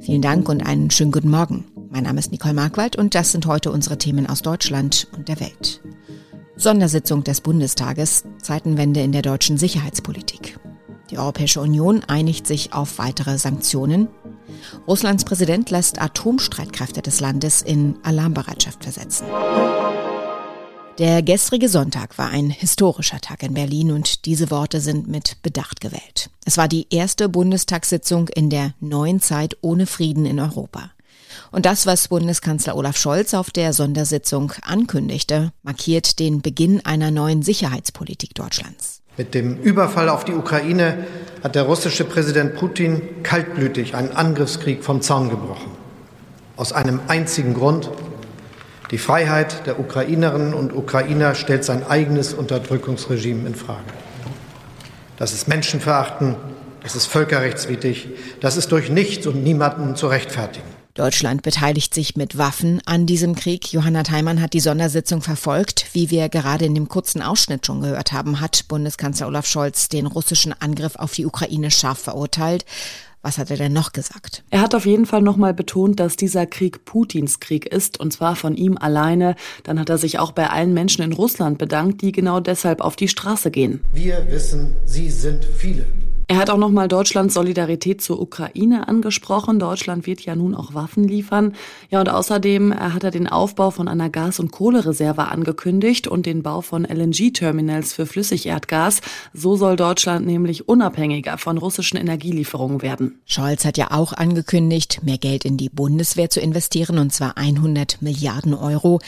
Vielen Dank und einen schönen guten Morgen. Mein Name ist Nicole Markwald und das sind heute unsere Themen aus Deutschland und der Welt. Sondersitzung des Bundestages, Zeitenwende in der deutschen Sicherheitspolitik. Die Europäische Union einigt sich auf weitere Sanktionen. Russlands Präsident lässt Atomstreitkräfte des Landes in Alarmbereitschaft versetzen. Der gestrige Sonntag war ein historischer Tag in Berlin und diese Worte sind mit Bedacht gewählt. Es war die erste Bundestagssitzung in der neuen Zeit ohne Frieden in Europa. Und das, was Bundeskanzler Olaf Scholz auf der Sondersitzung ankündigte, markiert den Beginn einer neuen Sicherheitspolitik Deutschlands. Mit dem Überfall auf die Ukraine hat der russische Präsident Putin kaltblütig einen Angriffskrieg vom Zaun gebrochen. Aus einem einzigen Grund, die Freiheit der Ukrainerinnen und Ukrainer stellt sein eigenes Unterdrückungsregime in Frage. Das ist Menschenverachten, das ist völkerrechtswidrig, das ist durch nichts und niemanden zu rechtfertigen. Deutschland beteiligt sich mit Waffen an diesem Krieg. Johanna Theimann hat die Sondersitzung verfolgt. Wie wir gerade in dem kurzen Ausschnitt schon gehört haben, hat Bundeskanzler Olaf Scholz den russischen Angriff auf die Ukraine scharf verurteilt. Was hat er denn noch gesagt? Er hat auf jeden Fall nochmal betont, dass dieser Krieg Putins Krieg ist und zwar von ihm alleine. Dann hat er sich auch bei allen Menschen in Russland bedankt, die genau deshalb auf die Straße gehen. Wir wissen, Sie sind viele. Er hat auch nochmal Deutschlands Solidarität zur Ukraine angesprochen. Deutschland wird ja nun auch Waffen liefern. Ja, und außerdem hat er den Aufbau von einer Gas- und Kohlereserve angekündigt und den Bau von LNG-Terminals für Flüssigerdgas. So soll Deutschland nämlich unabhängiger von russischen Energielieferungen werden. Scholz hat ja auch angekündigt, mehr Geld in die Bundeswehr zu investieren, und zwar 100 Milliarden Euro.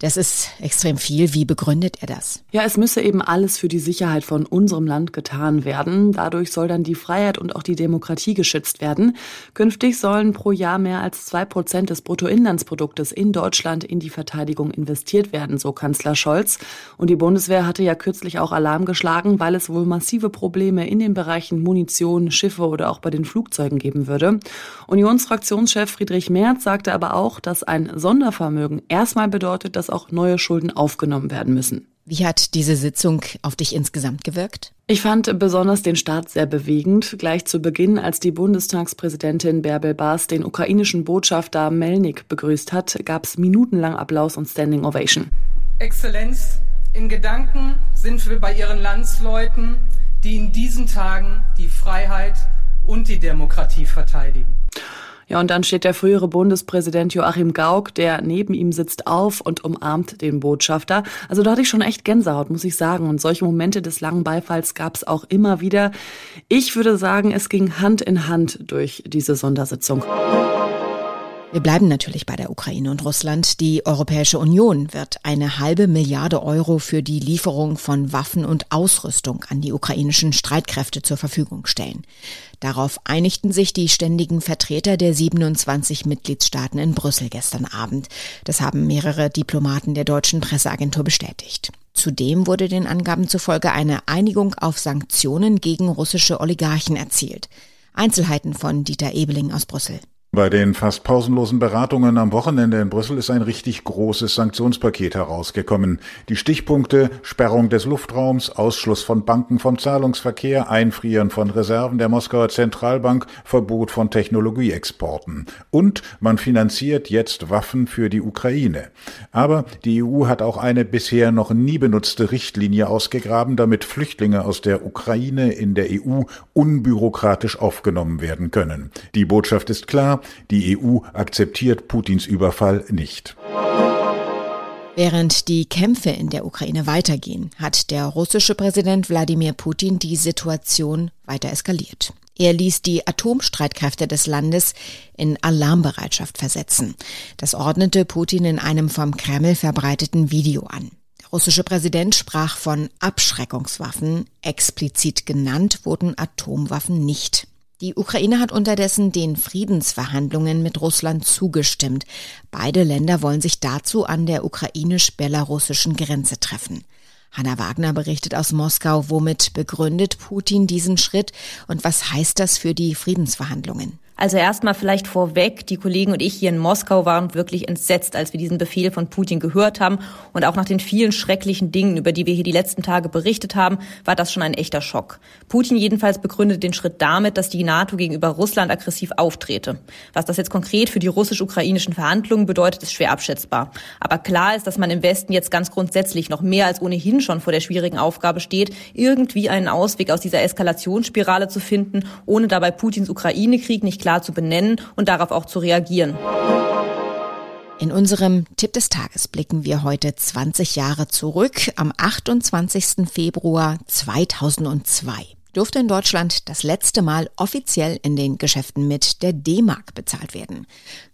Das ist extrem viel. Wie begründet er das? Ja, es müsse eben alles für die Sicherheit von unserem Land getan werden. Dadurch soll dann die Freiheit und auch die Demokratie geschützt werden. Künftig sollen pro Jahr mehr als zwei Prozent des Bruttoinlandsproduktes in Deutschland in die Verteidigung investiert werden, so Kanzler Scholz. Und die Bundeswehr hatte ja kürzlich auch Alarm geschlagen, weil es wohl massive Probleme in den Bereichen Munition, Schiffe oder auch bei den Flugzeugen geben würde. Unionsfraktionschef Friedrich Merz sagte aber auch, dass ein Sondervermögen erstmal bedeutet, dass auch neue Schulden aufgenommen werden müssen. Wie hat diese Sitzung auf dich insgesamt gewirkt? Ich fand besonders den Start sehr bewegend. Gleich zu Beginn, als die Bundestagspräsidentin Bärbel Baas den ukrainischen Botschafter Melnik begrüßt hat, gab es minutenlang Applaus und Standing Ovation. Exzellenz, in Gedanken sind wir bei Ihren Landsleuten, die in diesen Tagen die Freiheit und die Demokratie verteidigen. Ja, und dann steht der frühere Bundespräsident Joachim Gauck, der neben ihm sitzt, auf und umarmt den Botschafter. Also da hatte ich schon echt Gänsehaut, muss ich sagen. Und solche Momente des langen Beifalls gab es auch immer wieder. Ich würde sagen, es ging Hand in Hand durch diese Sondersitzung. Wir bleiben natürlich bei der Ukraine und Russland. Die Europäische Union wird eine halbe Milliarde Euro für die Lieferung von Waffen und Ausrüstung an die ukrainischen Streitkräfte zur Verfügung stellen. Darauf einigten sich die ständigen Vertreter der 27 Mitgliedstaaten in Brüssel gestern Abend. Das haben mehrere Diplomaten der deutschen Presseagentur bestätigt. Zudem wurde den Angaben zufolge eine Einigung auf Sanktionen gegen russische Oligarchen erzielt. Einzelheiten von Dieter Ebeling aus Brüssel. Bei den fast pausenlosen Beratungen am Wochenende in Brüssel ist ein richtig großes Sanktionspaket herausgekommen. Die Stichpunkte Sperrung des Luftraums, Ausschluss von Banken vom Zahlungsverkehr, Einfrieren von Reserven der Moskauer Zentralbank, Verbot von Technologieexporten. Und man finanziert jetzt Waffen für die Ukraine. Aber die EU hat auch eine bisher noch nie benutzte Richtlinie ausgegraben, damit Flüchtlinge aus der Ukraine in der EU unbürokratisch aufgenommen werden können. Die Botschaft ist klar, die EU akzeptiert Putins Überfall nicht. Während die Kämpfe in der Ukraine weitergehen, hat der russische Präsident Wladimir Putin die Situation weiter eskaliert. Er ließ die Atomstreitkräfte des Landes in Alarmbereitschaft versetzen. Das ordnete Putin in einem vom Kreml verbreiteten Video an. Der russische Präsident sprach von Abschreckungswaffen. Explizit genannt wurden Atomwaffen nicht. Die Ukraine hat unterdessen den Friedensverhandlungen mit Russland zugestimmt. Beide Länder wollen sich dazu an der ukrainisch-belarussischen Grenze treffen. Hanna Wagner berichtet aus Moskau, womit begründet Putin diesen Schritt und was heißt das für die Friedensverhandlungen? Also erstmal vielleicht vorweg, die Kollegen und ich hier in Moskau waren wirklich entsetzt, als wir diesen Befehl von Putin gehört haben. Und auch nach den vielen schrecklichen Dingen, über die wir hier die letzten Tage berichtet haben, war das schon ein echter Schock. Putin jedenfalls begründet den Schritt damit, dass die NATO gegenüber Russland aggressiv auftrete. Was das jetzt konkret für die russisch-ukrainischen Verhandlungen bedeutet, ist schwer abschätzbar. Aber klar ist, dass man im Westen jetzt ganz grundsätzlich noch mehr als ohnehin schon vor der schwierigen Aufgabe steht, irgendwie einen Ausweg aus dieser Eskalationsspirale zu finden, ohne dabei Putins Ukraine-Krieg nicht klar zu benennen und darauf auch zu reagieren. In unserem Tipp des Tages blicken wir heute 20 Jahre zurück am 28. Februar 2002 durfte in Deutschland das letzte Mal offiziell in den Geschäften mit der D-Mark bezahlt werden.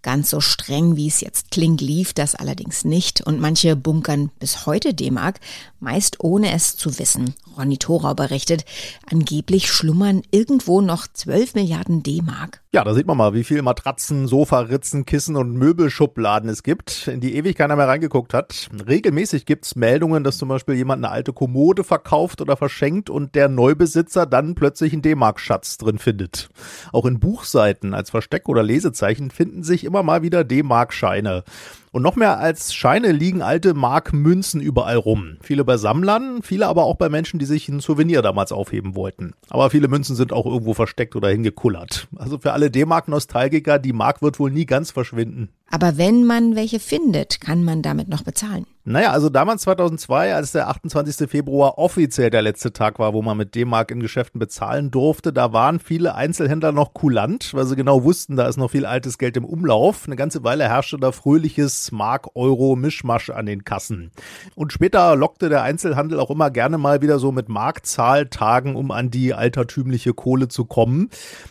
Ganz so streng, wie es jetzt klingt, lief das allerdings nicht und manche bunkern bis heute D-Mark, meist ohne es zu wissen. Ronny Thorau berichtet, angeblich schlummern irgendwo noch 12 Milliarden D-Mark. Ja, da sieht man mal, wie viel Matratzen, Sofaritzen, Kissen und Möbelschubladen es gibt, in die ewig keiner mehr reingeguckt hat. Regelmäßig gibt's Meldungen, dass zum Beispiel jemand eine alte Kommode verkauft oder verschenkt und der Neubesitzer dann plötzlich einen D-Mark-Schatz drin findet. Auch in Buchseiten als Versteck- oder Lesezeichen finden sich immer mal wieder D-Mark-Scheine. Und noch mehr als Scheine liegen alte Markmünzen überall rum. Viele bei Sammlern, viele aber auch bei Menschen, die sich ein Souvenir damals aufheben wollten. Aber viele Münzen sind auch irgendwo versteckt oder hingekullert. Also für alle D-Mark-Nostalgiker, die Mark wird wohl nie ganz verschwinden. Aber wenn man welche findet, kann man damit noch bezahlen. Naja, also damals 2002, als der 28. Februar offiziell der letzte Tag war, wo man mit D-Mark in Geschäften bezahlen durfte, da waren viele Einzelhändler noch kulant, weil sie genau wussten, da ist noch viel altes Geld im Umlauf. Eine ganze Weile herrschte da fröhliches Mark-Euro-Mischmasch an den Kassen. Und später lockte der Einzelhandel auch immer gerne mal wieder so mit Markzahltagen, um an die altertümliche Kohle zu kommen.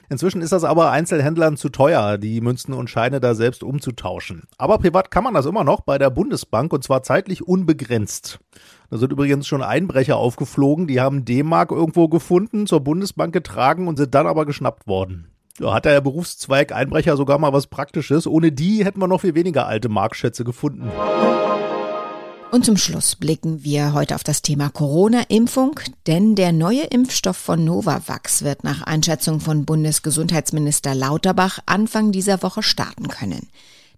Inzwischen ist das aber Einzelhändlern zu teuer, die Münzen und Scheine da selbst umzutauschen. Aber privat kann man das immer noch bei der Bundesbank und zwar zeitlich unbegrenzt. Da sind übrigens schon Einbrecher aufgeflogen, die haben D-Mark irgendwo gefunden, zur Bundesbank getragen und sind dann aber geschnappt worden. Da hat der Berufszweig Einbrecher sogar mal was Praktisches. Ohne die hätten wir noch viel weniger alte Markschätze gefunden. Und zum Schluss blicken wir heute auf das Thema Corona-Impfung, denn der neue Impfstoff von Novavax wird nach Einschätzung von Bundesgesundheitsminister Lauterbach Anfang dieser Woche starten können.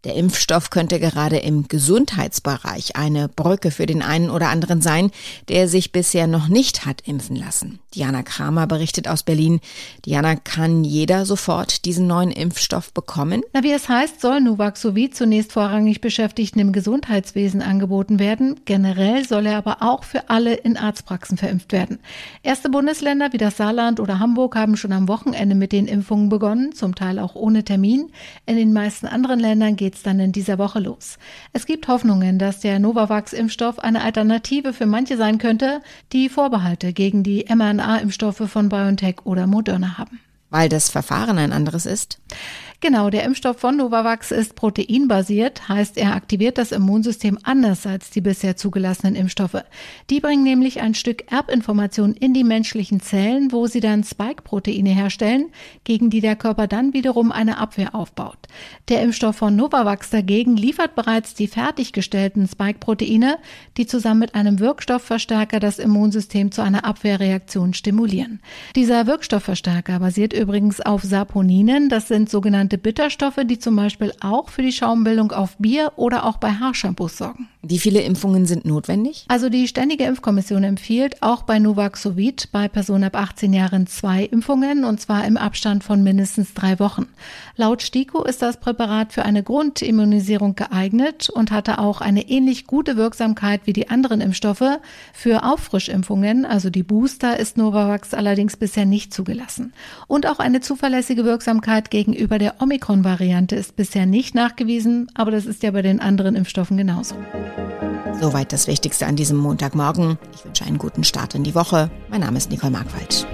Der Impfstoff könnte gerade im Gesundheitsbereich eine Brücke für den einen oder anderen sein, der sich bisher noch nicht hat impfen lassen. Diana Kramer berichtet aus Berlin. Diana, kann jeder sofort diesen neuen Impfstoff bekommen? Na, wie es heißt, soll Nuvaxovid zunächst vorrangig Beschäftigten im Gesundheitswesen angeboten werden. Generell soll er aber auch für alle in Arztpraxen verimpft werden. Erste Bundesländer wie das Saarland oder Hamburg haben schon am Wochenende mit den Impfungen begonnen, zum Teil auch ohne Termin. In den meisten anderen Ländern geht geht's dann in dieser Woche los. Es gibt Hoffnungen, dass der Novavax-Impfstoff eine Alternative für manche sein könnte, die Vorbehalte gegen die mRNA-Impfstoffe von BioNTech oder Moderna haben. Weil das Verfahren ein anderes ist? Genau, der Impfstoff von Novavax ist proteinbasiert, heißt er aktiviert das Immunsystem anders als die bisher zugelassenen Impfstoffe. Die bringen nämlich ein Stück Erbinformation in die menschlichen Zellen, wo sie dann Spike-Proteine herstellen, gegen die der Körper dann wiederum eine Abwehr aufbaut. Der Impfstoff von Novavax dagegen liefert bereits die fertiggestellten Spike-Proteine, die zusammen mit einem Wirkstoffverstärker das Immunsystem zu einer Abwehrreaktion stimulieren. Dieser Wirkstoffverstärker basiert übrigens auf Saponinen, das sind sogenannte sogenannte Bitterstoffe, die zum Beispiel auch für die Schaumbildung auf Bier oder auch bei Haarshampoos sorgen. Wie viele Impfungen sind notwendig? Also die Ständige Impfkommission empfiehlt auch bei Nuvaxovid bei Personen ab 18 Jahren zwei Impfungen und zwar im Abstand von mindestens drei Wochen. Laut STIKO ist das Präparat für eine Grundimmunisierung geeignet und hatte auch eine ähnlich gute Wirksamkeit wie die anderen Impfstoffe. Für Auffrischimpfungen, also die Booster, ist Novavax allerdings bisher nicht zugelassen. Und auch eine zuverlässige Wirksamkeit gegenüber der Omikron-Variante ist bisher nicht nachgewiesen, aber das ist ja bei den anderen Impfstoffen genauso. Soweit das Wichtigste an diesem Montagmorgen. Ich wünsche einen guten Start in die Woche. Mein Name ist Nicole Markwald.